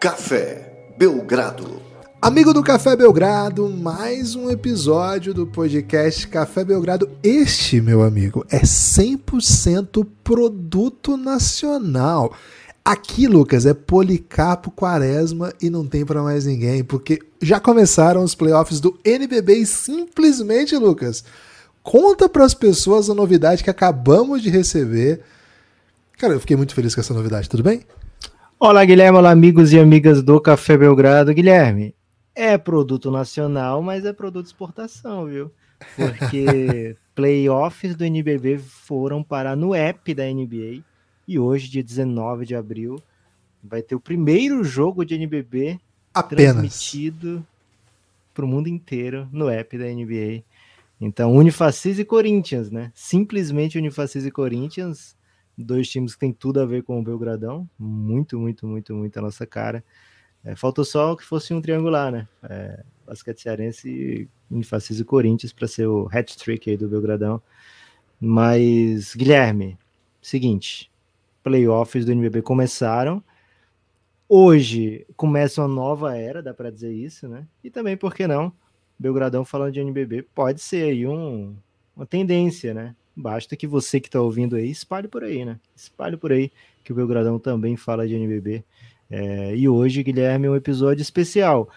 Café Belgrado. Amigo do Café Belgrado, mais um episódio do podcast Café Belgrado. Este, meu amigo, é 100% produto nacional. Aqui, Lucas, é Policarpo Quaresma e não tem para mais ninguém, porque já começaram os playoffs do NBB e simplesmente, Lucas, conta para as pessoas a novidade que acabamos de receber. Cara, eu fiquei muito feliz com essa novidade, tudo bem? Olá, Guilherme, olá, amigos e amigas do Café Belgrado. Guilherme, é produto nacional, mas é produto de exportação, viu? Porque playoffs do NBB foram parar no app da NBA e hoje, dia 19 de abril, vai ter o primeiro jogo de NBB Apenas. transmitido para o mundo inteiro no app da NBA. Então, Unifacis e Corinthians, né? Simplesmente Unifacis e Corinthians, dois times que tem tudo a ver com o Belgradão, muito, muito, muito, muito a nossa cara. É, faltou só que fosse um triangular, né? É, basquete cearense, Unifacis e Corinthians para ser o hat-trick aí do Belgradão. Mas, Guilherme, seguinte, playoffs do NBB começaram. Hoje começa uma nova era, dá para dizer isso, né? E também, por que não? Belgradão falando de NBB pode ser aí um, uma tendência, né? Basta que você que está ouvindo aí espalhe por aí, né? Espalhe por aí que o Belgradão também fala de NBB. É, e hoje, Guilherme, é um episódio especial.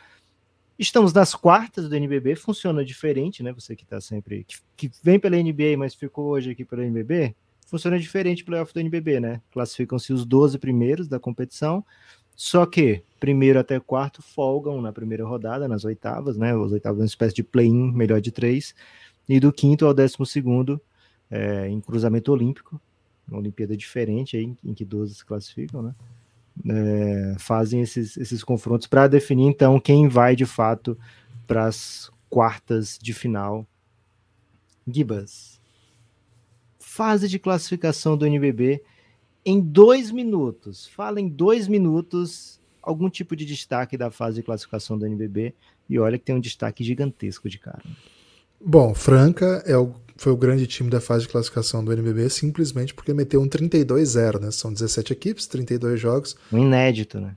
Estamos nas quartas do NBB, funciona diferente, né? Você que está sempre. Que, que, vem pela NBA, mas ficou hoje aqui pela NBB, funciona diferente o playoff do NBB, né? Classificam-se os 12 primeiros da competição, só que primeiro até quarto folgam na primeira rodada, nas oitavas, né? Os oitavas uma espécie de play-in, melhor de três, e do quinto ao décimo segundo, é, em cruzamento olímpico, uma Olimpíada diferente aí, em que 12 se classificam, né? É, fazem esses, esses confrontos para definir então quem vai de fato para as quartas de final. Gibas, fase de classificação do NBB em dois minutos. Fala em dois minutos algum tipo de destaque da fase de classificação do NBB e olha que tem um destaque gigantesco de cara. Bom, Franca é o, foi o grande time da fase de classificação do NBB simplesmente porque meteu um 32-0, né? São 17 equipes, 32 jogos. Um inédito, né?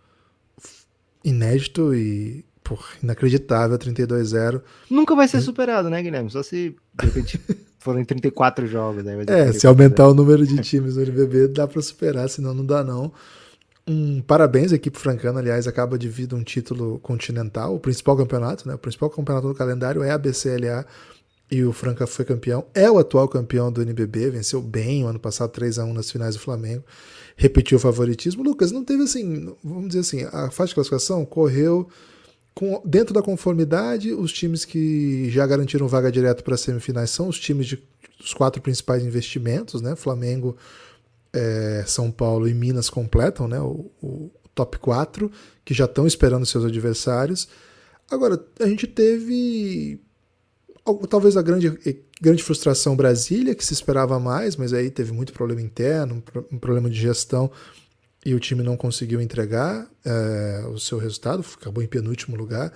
Inédito e porra, inacreditável, 32-0. Nunca vai ser superado, né, Guilherme? Só se de repente forem 34 jogos. Aí é, se aumentar o número de times no NBB, dá para superar, senão não dá não. Um parabéns à equipe francana, aliás, acaba de vir um título continental, o principal campeonato, né? O principal campeonato do calendário é a BCLA e o Franca foi campeão. É o atual campeão do NBB, venceu bem o ano passado 3 a 1 nas finais do Flamengo, repetiu o favoritismo. Lucas, não teve assim, vamos dizer assim, a fase de classificação correu com, dentro da conformidade, os times que já garantiram vaga direto para as semifinais são os times de, dos quatro principais investimentos, né? Flamengo, é, São Paulo e Minas completam né? o, o top 4, que já estão esperando seus adversários. Agora, a gente teve talvez a grande, grande frustração Brasília, que se esperava mais, mas aí teve muito problema interno, um problema de gestão e o time não conseguiu entregar é, o seu resultado, acabou em penúltimo lugar.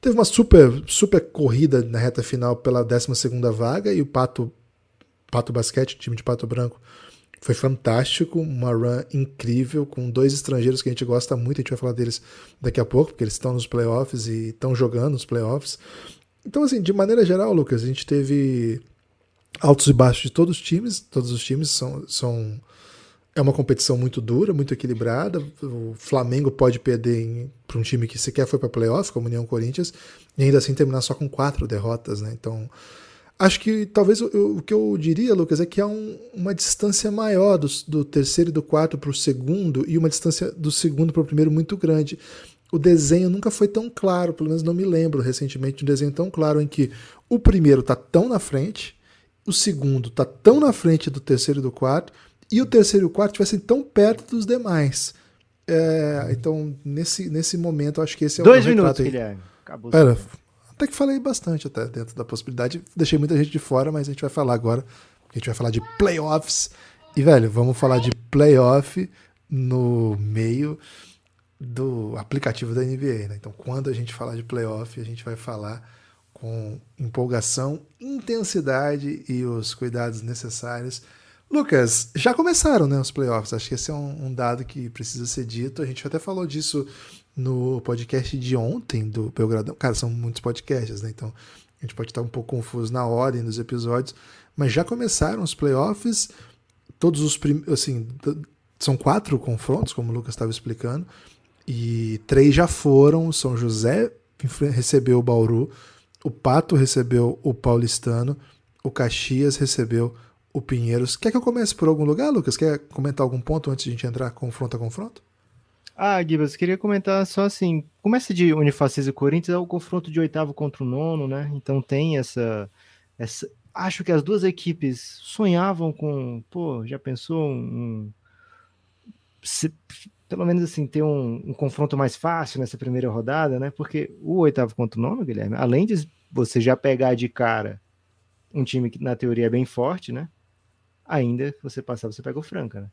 Teve uma super, super corrida na reta final pela 12 vaga e o Pato, Pato Basquete, time de Pato Branco, foi fantástico, uma run incrível, com dois estrangeiros que a gente gosta muito, a gente vai falar deles daqui a pouco, porque eles estão nos playoffs e estão jogando nos playoffs. Então, assim, de maneira geral, Lucas, a gente teve altos e baixos de todos os times, todos os times são, são é uma competição muito dura, muito equilibrada. O Flamengo pode perder para um time que sequer foi para playoff, como União Corinthians, e ainda assim terminar só com quatro derrotas, né? Então, acho que talvez o, o que eu diria, Lucas, é que há um, uma distância maior do, do terceiro e do quarto para o segundo e uma distância do segundo para o primeiro muito grande. O desenho nunca foi tão claro, pelo menos não me lembro recentemente de um desenho tão claro em que o primeiro está tão na frente, o segundo está tão na frente do terceiro e do quarto, e o terceiro e o quarto estivessem tão perto dos demais. É, então, nesse, nesse momento, acho que esse é Dois o minutos, aí. Guilherme. Acabou. Era, até que falei bastante até dentro da possibilidade. Deixei muita gente de fora, mas a gente vai falar agora. A gente vai falar de playoffs. E, velho, vamos falar de playoff no meio do aplicativo da NBA. Né? Então, quando a gente falar de playoff, a gente vai falar com empolgação, intensidade e os cuidados necessários Lucas, já começaram né, os playoffs. Acho que esse é um, um, dado que precisa ser dito. A gente até falou disso no podcast de ontem do Belgradão. Cara, são muitos podcasts, né? Então a gente pode estar um pouco confuso na ordem dos episódios, mas já começaram os playoffs, todos os assim, são quatro confrontos, como o Lucas estava explicando, e três já foram. São José recebeu o Bauru, o Pato recebeu o Paulistano, o Caxias recebeu o Pinheiros. Quer que eu comece por algum lugar, Lucas? Quer comentar algum ponto antes de a gente entrar confronto a confronto? Ah, Gibas, queria comentar só assim, começa de Unifacis e Corinthians, é o confronto de oitavo contra o nono, né? Então tem essa, essa... Acho que as duas equipes sonhavam com, pô, já pensou um... Se, pelo menos assim, ter um, um, confronto mais fácil nessa primeira rodada, né? Porque o oitavo contra o nono, Guilherme, além de você já pegar de cara um time que na teoria é bem forte, né? Ainda você passar, você pega o Franca, né?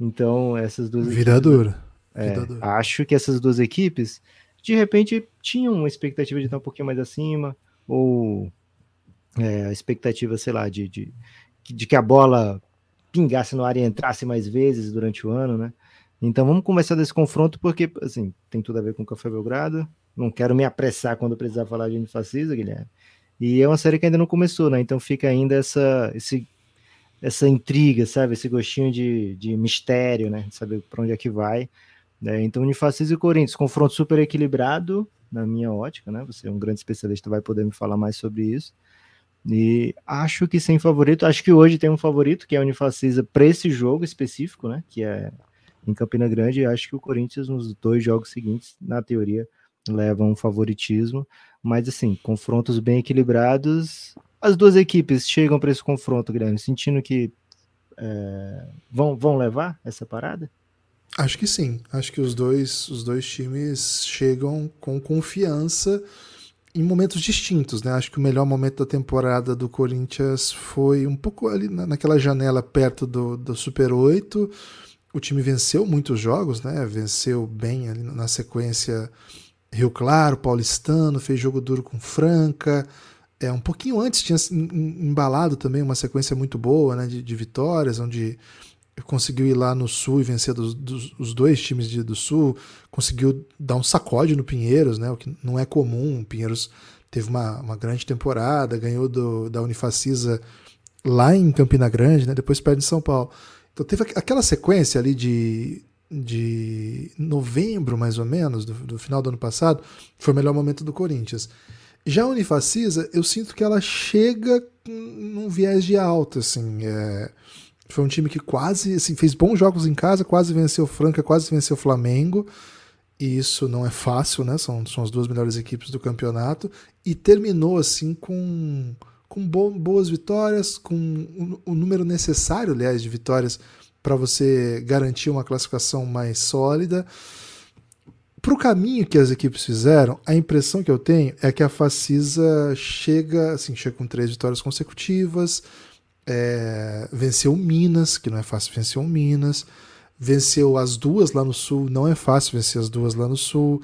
Então, essas duas. Vida dura é, acho que essas duas equipes, de repente, tinham uma expectativa de estar um pouquinho mais acima, ou é, a expectativa, sei lá, de, de, de que a bola pingasse no ar e entrasse mais vezes durante o ano, né? Então vamos começar desse confronto, porque assim, tem tudo a ver com o Café Belgrado. Não quero me apressar quando precisar falar de Unifacisa, Guilherme. E é uma série que ainda não começou, né? Então fica ainda essa, esse, essa intriga, sabe? Esse gostinho de, de mistério, né? De saber para onde é que vai. Né? Então, Unifacis e Corinthians, confronto super equilibrado, na minha ótica, né? Você é um grande especialista, vai poder me falar mais sobre isso. E acho que sem favorito, acho que hoje tem um favorito, que é a Unifacisa para esse jogo específico, né? Que é em Campina Grande. E acho que o Corinthians, nos dois jogos seguintes, na teoria, leva um favoritismo. Mas, assim, confrontos bem equilibrados. As duas equipes chegam para esse confronto, Guilherme, sentindo que é, vão, vão levar essa parada? Acho que sim. Acho que os dois, os dois times chegam com confiança em momentos distintos, né? Acho que o melhor momento da temporada do Corinthians foi um pouco ali naquela janela perto do, do Super 8. O time venceu muitos jogos, né? Venceu bem ali na sequência Rio Claro, Paulistano, fez jogo duro com Franca. É, um pouquinho antes tinha embalado também uma sequência muito boa né, de, de vitórias, onde conseguiu ir lá no Sul e vencer dos, dos, os dois times de, do Sul, conseguiu dar um sacode no Pinheiros, né, o que não é comum. O Pinheiros teve uma, uma grande temporada, ganhou do, da Unifacisa lá em Campina Grande, né, depois perde em São Paulo. Então teve aquela sequência ali de, de novembro, mais ou menos, do, do final do ano passado, foi o melhor momento do Corinthians. Já a Unifacisa, eu sinto que ela chega num viés de alta, assim, é, foi um time que quase, assim, fez bons jogos em casa, quase venceu Franca, quase venceu Flamengo. E isso não é fácil, né? São, são as duas melhores equipes do campeonato. E terminou, assim, com, com bo boas vitórias, com o, o número necessário, aliás, de vitórias para você garantir uma classificação mais sólida. Para o caminho que as equipes fizeram, a impressão que eu tenho é que a Facisa chega, assim, chega com três vitórias consecutivas, é, venceu Minas, que não é fácil vencer o Minas. Venceu as duas lá no Sul, não é fácil vencer as duas lá no Sul.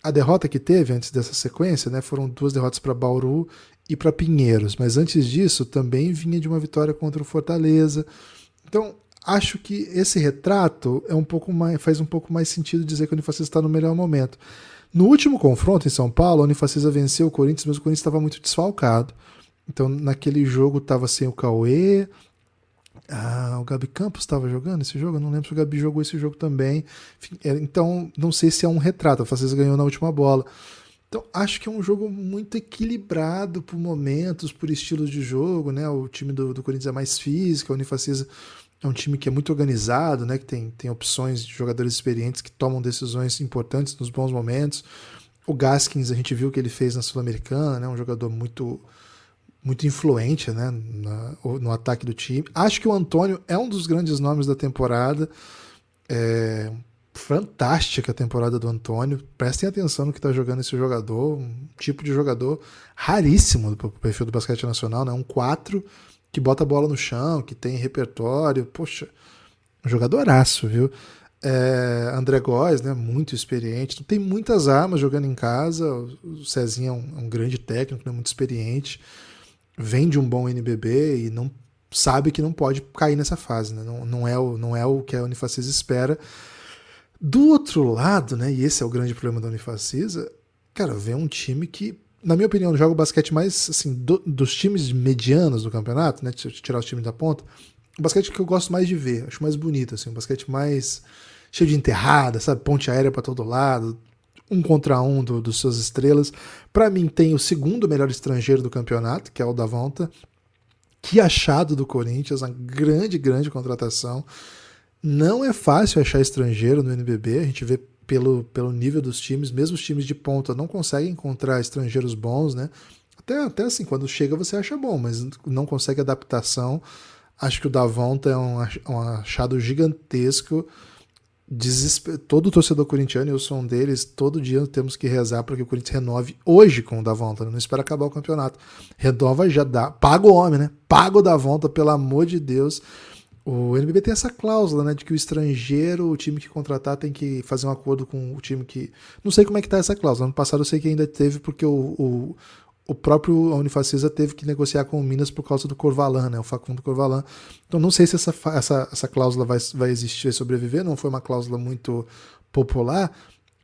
A derrota que teve antes dessa sequência né, foram duas derrotas para Bauru e para Pinheiros, mas antes disso também vinha de uma vitória contra o Fortaleza. Então, acho que esse retrato é um pouco mais, faz um pouco mais sentido dizer que o Unifacisa está no melhor momento. No último confronto em São Paulo, a Unifacisa venceu o Corinthians, mas o Corinthians estava muito desfalcado. Então naquele jogo tava sem o Cauê. Ah, o Gabi Campos estava jogando esse jogo? Eu não lembro se o Gabi jogou esse jogo também. Enfim, é, então, não sei se é um retrato. O Facesa ganhou na última bola. Então, acho que é um jogo muito equilibrado por momentos, por estilos de jogo, né? O time do, do Corinthians é mais físico, a Unifacisa é um time que é muito organizado, né? Que tem, tem opções de jogadores experientes que tomam decisões importantes nos bons momentos. O Gaskins, a gente viu o que ele fez na Sul-Americana, né? Um jogador muito muito influente né, na, no ataque do time. Acho que o Antônio é um dos grandes nomes da temporada. É, fantástica a temporada do Antônio. Prestem atenção no que está jogando esse jogador. Um tipo de jogador raríssimo do perfil do basquete nacional. Né? Um 4 que bota a bola no chão, que tem repertório. Poxa, um jogadoraço, viu? É, André Góes, né, muito experiente. Tem muitas armas jogando em casa. O Cezinha é um, é um grande técnico, né, muito experiente vem de um bom NBB e não sabe que não pode cair nessa fase, né? não, não, é o, não é o que a Unifacis espera. Do outro lado, né, e esse é o grande problema da Unifacisa, cara, vem um time que, na minha opinião, joga o basquete mais, assim, do, dos times medianos do campeonato, né, tirar os times da ponta, o basquete que eu gosto mais de ver, acho mais bonito, assim, um basquete mais cheio de enterrada, sabe, ponte aérea para todo lado, um contra um do, dos suas estrelas. Para mim, tem o segundo melhor estrangeiro do campeonato, que é o Davonta. Que achado do Corinthians, uma grande, grande contratação. Não é fácil achar estrangeiro no NBB, a gente vê pelo, pelo nível dos times, mesmo os times de ponta não conseguem encontrar estrangeiros bons, né? Até, até assim, quando chega você acha bom, mas não consegue adaptação. Acho que o Davonta é um, um achado gigantesco. Desesper... Todo torcedor corintiano, eu sou um deles, todo dia temos que rezar para que o Corinthians renove hoje com o Davonta, não espera acabar o campeonato. Renova já dá, paga o homem, né? Paga o Davonta, pelo amor de Deus o NBB tem essa cláusula, né, de que o estrangeiro, o time que contratar, tem que fazer um acordo com o time que. Não sei como é que tá essa cláusula. Ano passado eu sei que ainda teve, porque o, o, o próprio Unifacisa teve que negociar com o Minas por causa do Corvalan, né, o Facundo Corvalan. Então não sei se essa, essa, essa cláusula vai, vai existir e sobreviver, não foi uma cláusula muito popular.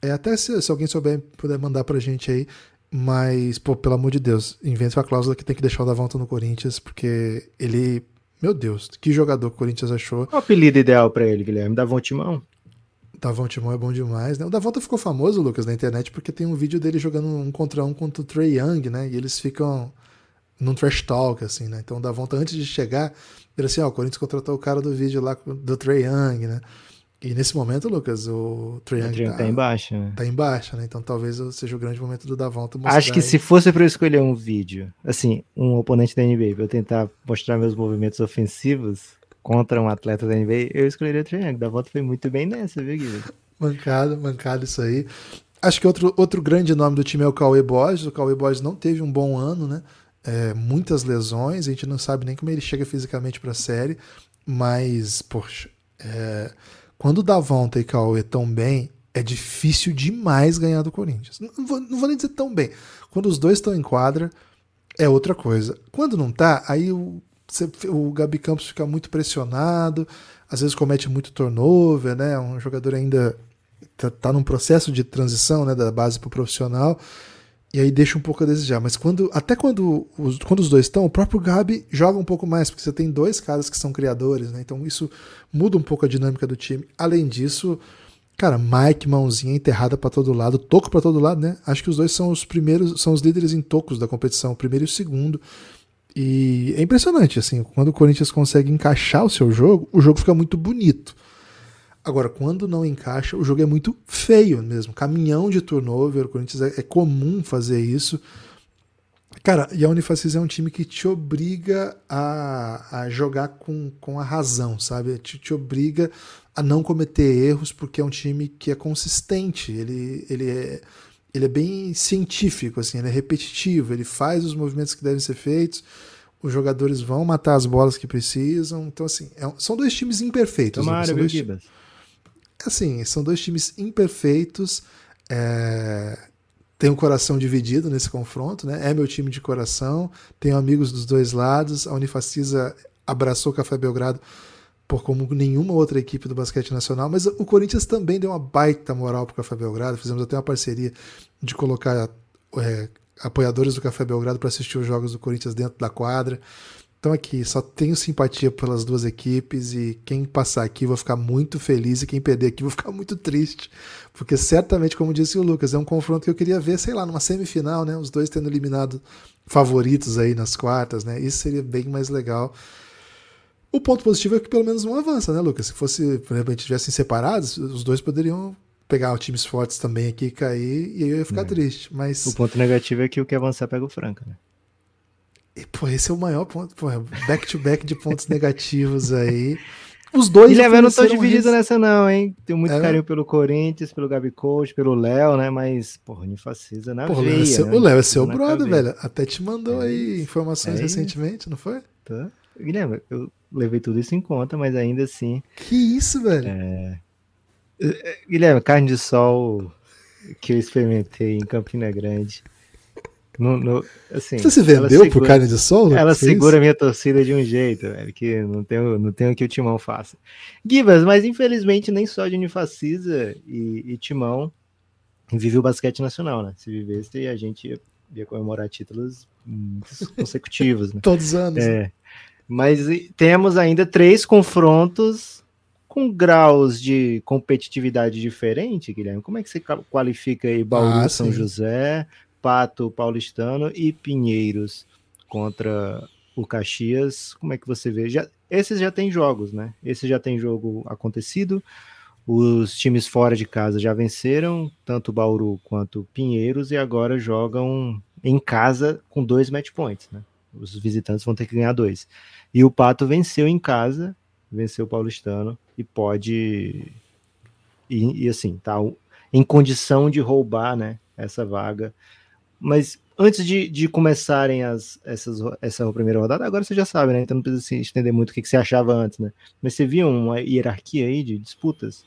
É, até se, se alguém souber, puder mandar pra gente aí. Mas, pô, pelo amor de Deus, invente uma cláusula que tem que deixar o Davonta no Corinthians, porque ele meu Deus, que jogador que o Corinthians achou. Qual o apelido ideal para ele, Guilherme? Davon Timão? Davon Timão é bom demais, né? O Davonta ficou famoso, Lucas, na internet, porque tem um vídeo dele jogando um contra um contra o Trey Young, né? E eles ficam num trash talk, assim, né? Então o Davonta, antes de chegar, ele assim, ó, o Corinthians contratou o cara do vídeo lá do Trey Young, né? E nesse momento, Lucas, o Young tá, tá em baixa, né? Tá em baixa, né? Então talvez seja o grande momento do Davonta mostrar. Acho que aí... se fosse para eu escolher um vídeo, assim, um oponente da NBA, pra eu tentar mostrar meus movimentos ofensivos contra um atleta da NBA, eu escolheria o Young. Davonta foi muito bem nessa, viu, Guilherme? mancado, mancado isso aí. Acho que outro, outro grande nome do time é o Cauê Borges. O Cauê Borges não teve um bom ano, né? É, muitas lesões, a gente não sabe nem como ele chega fisicamente para a série, mas, poxa, é, quando o Davonta e Cauê estão bem, é difícil demais ganhar do Corinthians. Não vou, não vou nem dizer tão bem. Quando os dois estão em quadra, é outra coisa. Quando não tá, aí o, o Gabi Campos fica muito pressionado, às vezes comete muito turnover, né? Um jogador ainda tá, tá num processo de transição, né, da base para o profissional. E aí deixa um pouco a desejar. Mas quando até quando os, quando os dois estão, o próprio Gabi joga um pouco mais, porque você tem dois caras que são criadores, né? Então isso muda um pouco a dinâmica do time. Além disso, cara, Mike, mãozinha enterrada para todo lado, toco para todo lado, né? Acho que os dois são os primeiros, são os líderes em tocos da competição, o primeiro e o segundo. E é impressionante, assim, quando o Corinthians consegue encaixar o seu jogo, o jogo fica muito bonito. Agora, quando não encaixa, o jogo é muito feio mesmo. Caminhão de turnover, o Corinthians é, é comum fazer isso. Cara, e a Unifacis é um time que te obriga a, a jogar com, com a razão, sabe? Te, te obriga a não cometer erros, porque é um time que é consistente. Ele, ele, é, ele é bem científico, assim, ele é repetitivo, ele faz os movimentos que devem ser feitos os jogadores vão matar as bolas que precisam. Então, assim, é, são dois times imperfeitos. Tomara, são dois, assim, são dois times imperfeitos. É, tem um coração dividido nesse confronto, né? É meu time de coração, tenho amigos dos dois lados. A Unifacisa abraçou o Café Belgrado por como nenhuma outra equipe do basquete nacional, mas o Corinthians também deu uma baita moral pro Café Belgrado. Fizemos até uma parceria de colocar é, apoiadores do Café Belgrado para assistir os jogos do Corinthians dentro da quadra. Então aqui, só tenho simpatia pelas duas equipes e quem passar aqui vou ficar muito feliz e quem perder aqui vou ficar muito triste, porque certamente, como disse o Lucas, é um confronto que eu queria ver, sei lá, numa semifinal, né, os dois tendo eliminado favoritos aí nas quartas, né? Isso seria bem mais legal. O ponto positivo é que pelo menos um avança, né, Lucas? Se fosse, por exemplo, a gente tivessem separados, os dois poderiam pegar times fortes também aqui e cair e eu ia ficar é. triste, mas O ponto negativo é que o que avançar pega o Franca, né? E, pô, esse é o maior ponto. Pô, back to back de pontos negativos aí. Os dois. Guilherme, eu não tô dividido nessa, não, hein? Tenho muito é. carinho pelo Corinthians, pelo Gabi Coach, pelo Léo, né? Mas, porra, Unifacisa na porra, veia, seu, né? O Léo é seu brother, cabeça. velho. Até te mandou é aí informações é recentemente, não foi? Tá. Guilherme, eu levei tudo isso em conta, mas ainda assim. Que isso, velho? É... Guilherme, carne de sol que eu experimentei em Campina Grande No, no, assim, Você se vendeu segura, pro carne de sol? Ela segura a minha torcida de um jeito, velho, que não tem, não tem o que o Timão faça. Gibas, mas infelizmente nem só de Unifacisa e, e Timão vive o basquete nacional, né? Se vivesse, a gente ia, ia comemorar títulos consecutivos, né? Todos os anos. É. Né? Mas temos ainda três confrontos com graus de competitividade diferente, Guilherme. Como é que você qualifica aí Bauru, ah, São José, Pato, Paulistano e Pinheiros contra o Caxias? Como é que você vê? Já, esses já tem jogos, né? Esse já tem jogo acontecido. Os times fora de casa já venceram, tanto Bauru quanto Pinheiros, e agora jogam em casa com dois match points, né? Os visitantes vão ter que ganhar dois. E o Pato venceu em casa, venceu o Paulistano e pode. E, e assim, tá em condição de roubar né, essa vaga. Mas antes de, de começarem as, essas, essa primeira rodada, agora você já sabe, né? Então não precisa se estender muito o que, que você achava antes, né? Mas você viu uma hierarquia aí de disputas?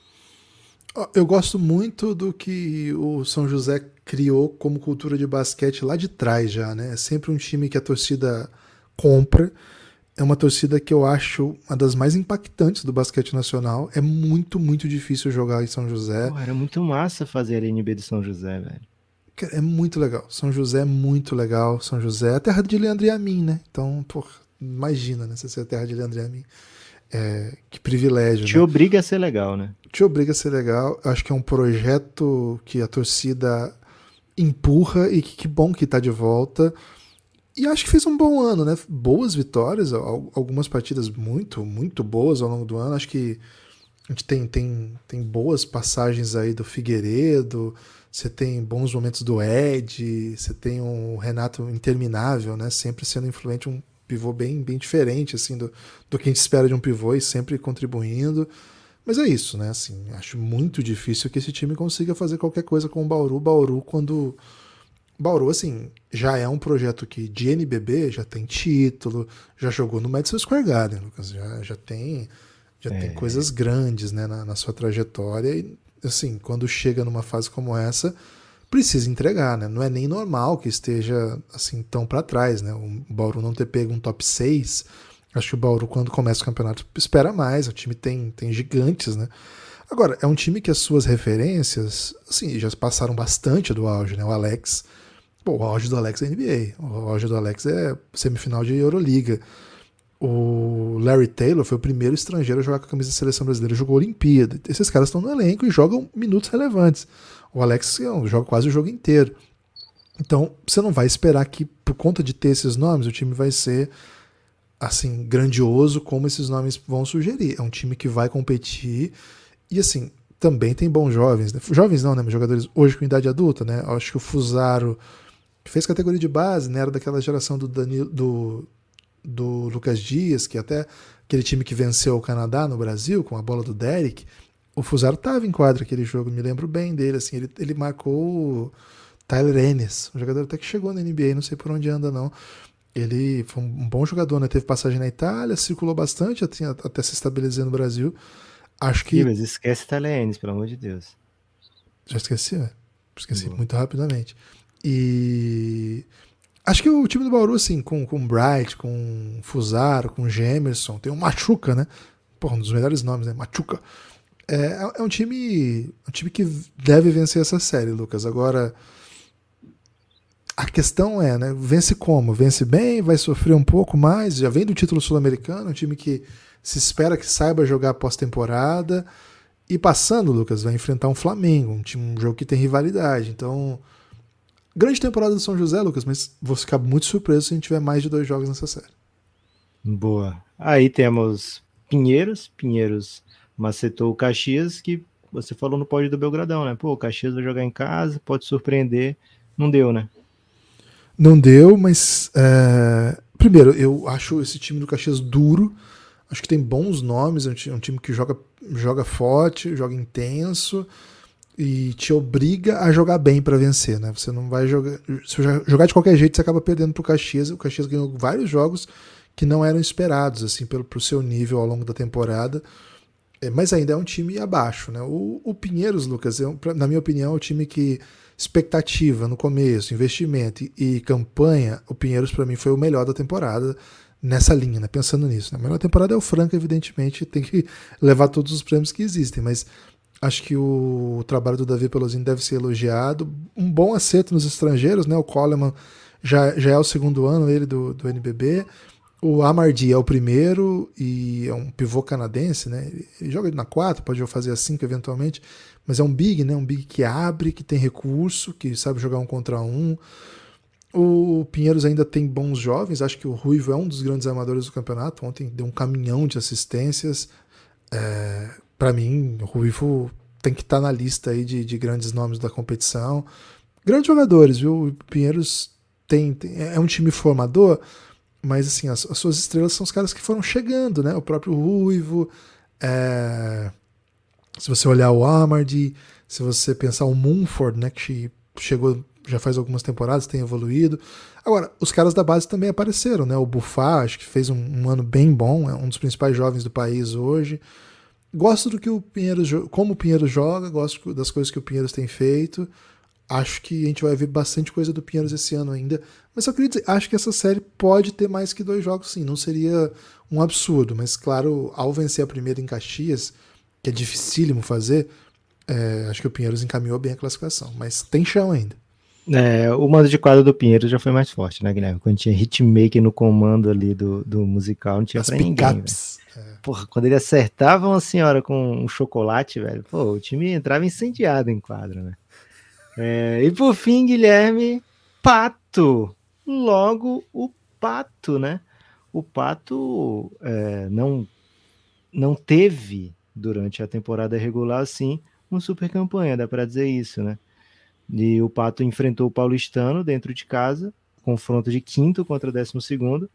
Eu gosto muito do que o São José criou como cultura de basquete lá de trás já, né? É sempre um time que a torcida compra. É uma torcida que eu acho uma das mais impactantes do basquete nacional. É muito, muito difícil jogar em São José. Pô, era muito massa fazer a NB de São José, velho. É muito legal. São José é muito legal. São José é a terra de Leandro e a mim, né? Então, pô, imagina, né? Você é a terra de Leandro e a mim. É, que privilégio. Te né? obriga a ser legal, né? Te obriga a ser legal. Acho que é um projeto que a torcida empurra e que, que bom que está de volta. E acho que fez um bom ano, né? Boas vitórias, algumas partidas muito, muito boas ao longo do ano. Acho que a gente tem, tem, tem boas passagens aí do Figueiredo, você tem bons momentos do Ed, você tem um Renato interminável, né? Sempre sendo influente, um pivô bem, bem diferente assim do, do que a gente espera de um pivô e sempre contribuindo. Mas é isso, né? Assim, acho muito difícil que esse time consiga fazer qualquer coisa com o Bauru. Bauru, quando. Bauru, assim, já é um projeto que de NBB já tem título, já jogou no Madison Square Garden, Lucas. Já, já tem já é. tem coisas grandes né, na, na sua trajetória. E, assim, quando chega numa fase como essa, precisa entregar, né? Não é nem normal que esteja assim tão para trás, né? O Bauru não ter pego um top 6. Acho que o Bauru, quando começa o campeonato, espera mais. O time tem, tem gigantes, né? Agora, é um time que as suas referências, assim, já passaram bastante do auge, né? O Alex. Pô, o auge do Alex é NBA. O auge do Alex é semifinal de Euroliga. O Larry Taylor foi o primeiro estrangeiro a jogar com a camisa da seleção brasileira, jogou Olimpíada. Esses caras estão no elenco e jogam minutos relevantes. O Alex joga quase o jogo inteiro. Então, você não vai esperar que, por conta de ter esses nomes, o time vai ser assim grandioso como esses nomes vão sugerir. É um time que vai competir e assim também tem bons jovens, né? jovens não, né? Mas jogadores hoje com idade adulta, né? Acho que o Fusaro que fez categoria de base, né? Era daquela geração do Danilo, do, do Lucas Dias, que até aquele time que venceu o Canadá no Brasil com a bola do Derek o Fusaro estava em quadra aquele jogo, me lembro bem dele, assim, ele, ele marcou o Tyler Ennis, um jogador até que chegou na NBA, não sei por onde anda não. Ele foi um bom jogador, né? Teve passagem na Itália, circulou bastante até, até se estabelecer no Brasil. Acho que. Sim, mas esquece Tyler Ennis, pelo amor de Deus. Já esqueci, né? Esqueci Boa. muito rapidamente. E acho que o time do Bauru, assim, com, com Bright, com Fusaro, com Gemerson, tem um Machuca, né? Pô, um dos melhores nomes, né? Machuca. É, é um time, um time que deve vencer essa série, Lucas. Agora, a questão é, né? Vence como? Vence bem, vai sofrer um pouco mais, já vem do título sul-americano, um time que se espera que saiba jogar pós-temporada. E passando, Lucas, vai enfrentar um Flamengo, um, time, um jogo que tem rivalidade. Então, grande temporada do São José, Lucas, mas vou ficar muito surpreso se a gente tiver mais de dois jogos nessa série. Boa. Aí temos Pinheiros, Pinheiros macetou o Caxias, que você falou no pódio do Belgradão, né? Pô, o Caxias vai jogar em casa, pode surpreender. Não deu, né? Não deu, mas. É... Primeiro, eu acho esse time do Caxias duro. Acho que tem bons nomes. É um time que joga, joga forte, joga intenso e te obriga a jogar bem para vencer, né? Você não vai jogar. Se jogar de qualquer jeito, você acaba perdendo pro Caxias. O Caxias ganhou vários jogos que não eram esperados, assim, pelo pro seu nível ao longo da temporada. É, mas ainda é um time abaixo, né? O, o Pinheiros, Lucas, é, na minha opinião, é o time que, expectativa no começo, investimento e, e campanha, o Pinheiros para mim foi o melhor da temporada nessa linha, né? Pensando nisso. Né? A melhor temporada é o Franca, evidentemente, tem que levar todos os prêmios que existem, mas acho que o trabalho do Davi Pelosini deve ser elogiado. Um bom acerto nos estrangeiros, né? O Coleman já, já é o segundo ano ele do, do NBB. O Amardi é o primeiro e é um pivô canadense, né? Ele joga na 4, pode fazer a 5 eventualmente, mas é um big, né? Um big que abre, que tem recurso, que sabe jogar um contra um. O Pinheiros ainda tem bons jovens, acho que o Ruivo é um dos grandes armadores do campeonato. Ontem deu um caminhão de assistências. É, Para mim, o Ruivo tem que estar tá na lista aí de, de, grandes nomes da competição. Grandes jogadores, viu? O Pinheiros tem, tem é um time formador, mas assim, as, as, suas estrelas são os caras que foram chegando, né? O próprio Ruivo, é... se você olhar o Amardi, se você pensar o Munford, né? Que chegou já faz algumas temporadas, tem evoluído. Agora, os caras da base também apareceram, né? O Bufá, acho que fez um, um, ano bem bom, é um dos principais jovens do país hoje. Gosto do que o Pinheiros, como o Pinheiros joga, gosto das coisas que o Pinheiros tem feito. Acho que a gente vai ver bastante coisa do Pinheiros esse ano ainda. Mas só queria dizer, acho que essa série pode ter mais que dois jogos, sim. Não seria um absurdo. Mas, claro, ao vencer a primeira em Caxias, que é dificílimo fazer, é, acho que o Pinheiros encaminhou bem a classificação. Mas tem chão ainda. É, o mando de quadro do Pinheiro já foi mais forte, né, Guilherme? Quando tinha hitmaker no comando ali do, do musical, não tinha As pra ninguém. É. Porra, quando ele acertava uma senhora com um chocolate, velho, pô, o time entrava incendiado em quadro, né? É, e por fim, Guilherme, Pato. Logo o Pato, né? O Pato é, não, não teve, durante a temporada regular, assim, uma super campanha, dá para dizer isso, né? E o Pato enfrentou o Paulistano dentro de casa, confronto de quinto contra décimo segundo.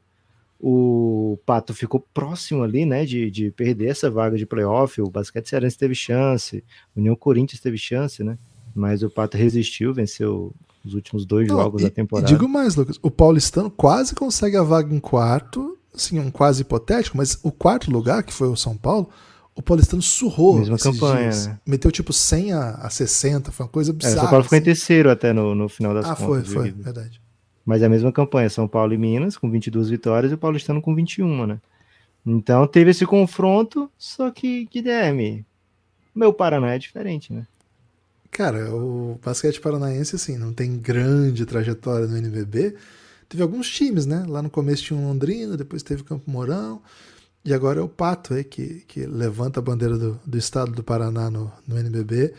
O Pato ficou próximo ali, né, de, de perder essa vaga de playoff. O Basquete Cearense teve chance, o União Corinthians teve chance, né? Mas o Pato resistiu, venceu os últimos dois Não, jogos e, da temporada. digo mais, Lucas, o Paulistano quase consegue a vaga em quarto, assim, um quase hipotético, mas o quarto lugar, que foi o São Paulo, o Paulistano surrou. Mesma campanha, né? Meteu tipo 100 a, a 60, foi uma coisa bizarra. É, São Paulo ficou em assim. terceiro até no, no final das ah, contas. Ah, foi, foi, verdade. Mas é a mesma campanha, São Paulo e Minas, com 22 vitórias, e o Paulistano com 21, né? Então teve esse confronto, só que, Guilherme, meu Paraná é diferente, né? Cara, o basquete paranaense, assim, não tem grande trajetória no NBB. Teve alguns times, né? Lá no começo tinha um Londrina, depois teve Campo Mourão. E agora é o Pato aí que, que levanta a bandeira do, do estado do Paraná no, no NBB.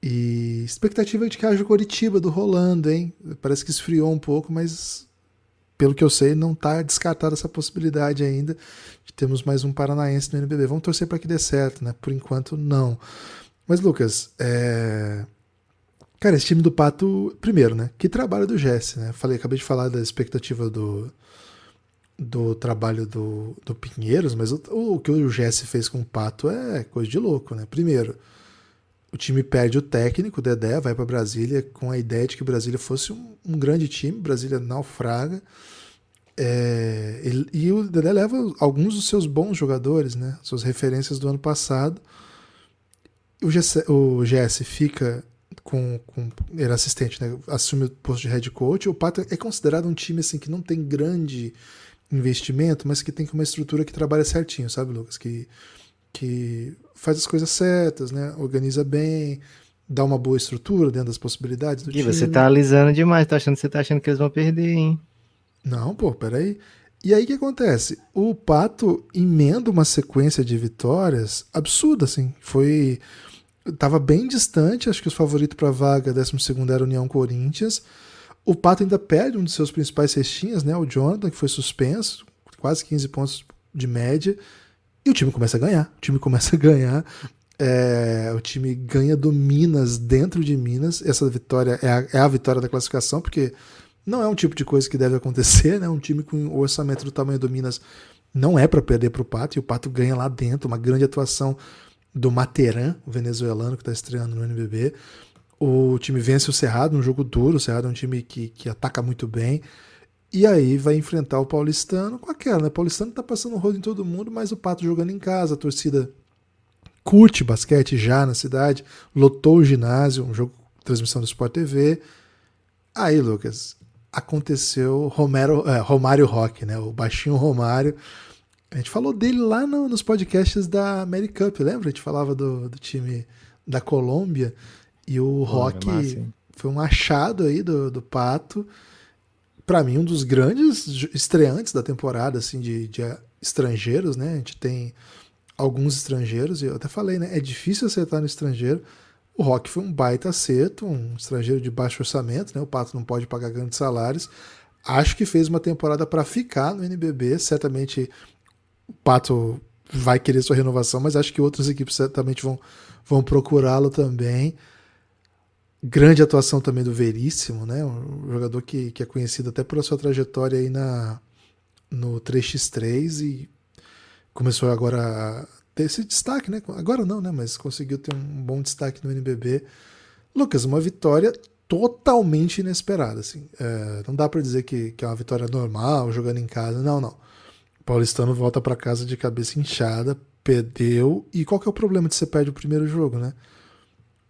E expectativa de que haja o Coritiba do Rolando, hein? Parece que esfriou um pouco, mas pelo que eu sei, não está descartada essa possibilidade ainda de termos mais um paranaense no NBB. Vamos torcer para que dê certo, né? Por enquanto, não. Mas, Lucas, é... cara, esse time do Pato, primeiro, né? Que trabalho do Jesse, né? Falei, acabei de falar da expectativa do, do trabalho do, do Pinheiros, mas o, o que o Jesse fez com o Pato é coisa de louco, né? Primeiro, o time perde o técnico, o Dedé vai para Brasília com a ideia de que Brasília fosse um, um grande time, Brasília naufraga. É, ele, e o Dedé leva alguns dos seus bons jogadores, né? Suas referências do ano passado. O GS, o GS fica com, com era assistente, né? assume o posto de head coach. O Pato é considerado um time assim que não tem grande investimento, mas que tem uma estrutura que trabalha certinho, sabe, Lucas? Que, que faz as coisas certas, né? Organiza bem, dá uma boa estrutura dentro das possibilidades do e time. E você tá alisando demais, tá achando, você tá achando que eles vão perder, hein? Não, pô, peraí. E aí o que acontece? O Pato emenda uma sequência de vitórias absurda, assim. Foi. Tava bem distante, acho que os favoritos para vaga 12 era União Corinthians. O Pato ainda perde um de seus principais cestinhas, né? O Jonathan, que foi suspenso, quase 15 pontos de média. E o time começa a ganhar. O time começa a ganhar. É, o time ganha do Minas dentro de Minas. Essa vitória é a, é a, vitória da classificação, porque não é um tipo de coisa que deve acontecer, né? Um time com o orçamento do tamanho do Minas não é para perder para o Pato, e o Pato ganha lá dentro, uma grande atuação do Materan, o venezuelano que está estreando no NBB. O time vence o Cerrado, um jogo duro. O Cerrado é um time que, que ataca muito bem. E aí vai enfrentar o Paulistano com aquela, né? O Paulistano tá passando rodo em todo mundo, mas o Pato jogando em casa, a torcida curte basquete já na cidade, lotou o ginásio, um jogo transmissão do Sport TV. Aí, Lucas, aconteceu Romero, é, Romário Rock, né? O baixinho Romário. A gente falou dele lá no, nos podcasts da Americup, lembra? A gente falava do, do time da Colômbia. E o Rock foi um achado aí do, do Pato. Para mim, um dos grandes estreantes da temporada, assim, de, de estrangeiros, né? A gente tem alguns estrangeiros, e eu até falei, né? É difícil acertar no estrangeiro. O Rock foi um baita acerto, um estrangeiro de baixo orçamento, né? O Pato não pode pagar grandes salários. Acho que fez uma temporada para ficar no NBB. Certamente o Pato vai querer sua renovação, mas acho que outras equipes certamente vão, vão procurá-lo também. Grande atuação também do Veríssimo, né? Um jogador que, que é conhecido até pela sua trajetória aí na, no 3x3 e começou agora a ter esse destaque, né? Agora não, né? Mas conseguiu ter um bom destaque no NBB. Lucas, uma vitória totalmente inesperada, assim. É, não dá para dizer que, que é uma vitória normal, jogando em casa. Não, não. O Paulistano volta para casa de cabeça inchada, perdeu. E qual que é o problema de você perde o primeiro jogo, né?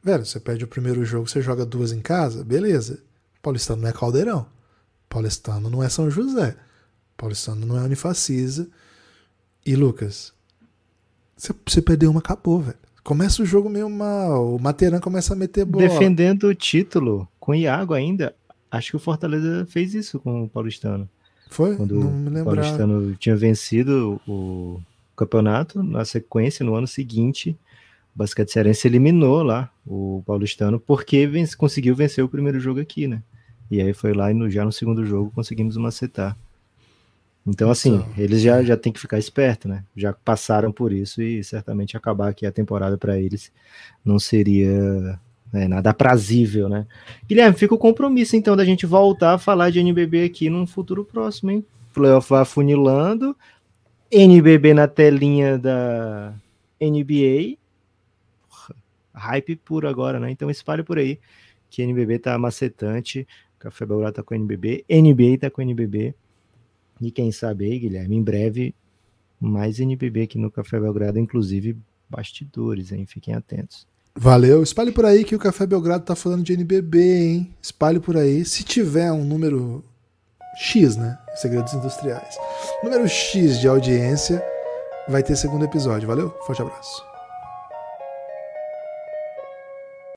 Velho, você perde o primeiro jogo, você joga duas em casa, beleza. Paulistano não é caldeirão. Paulistano não é São José. Paulistano não é Unifacisa. E Lucas, você perdeu uma, acabou, velho. Começa o jogo meio mal. O Materan começa a meter bola. Defendendo o título com o Iago ainda. Acho que o Fortaleza fez isso com o Paulistano. Foi? Quando não me o Paulistano tinha vencido o campeonato, na sequência, no ano seguinte, o Basquete Cearense eliminou lá o Paulistano porque vence, conseguiu vencer o primeiro jogo aqui, né? E aí foi lá e no, já no segundo jogo conseguimos macetar. Então, assim, então, eles já, já têm que ficar espertos, né? Já passaram por isso e certamente acabar aqui a temporada para eles não seria né, nada aprazível, né? Guilherme, fica o compromisso então da gente voltar a falar de NBB aqui num futuro próximo, hein? Playoff vai funilando, NBB na telinha da NBA, hype puro agora, né? Então espalhe por aí que NBB tá macetante, Café Belgrado tá com NBB, NBA tá com NBB. E quem sabe aí, Guilherme, em breve, mais NBB aqui no Café Belgrado, inclusive bastidores, hein? Fiquem atentos. Valeu. Espalhe por aí que o Café Belgrado tá falando de NBB, hein? Espalhe por aí. Se tiver um número X, né? Segredos Industriais. Número X de audiência, vai ter segundo episódio. Valeu? Forte abraço.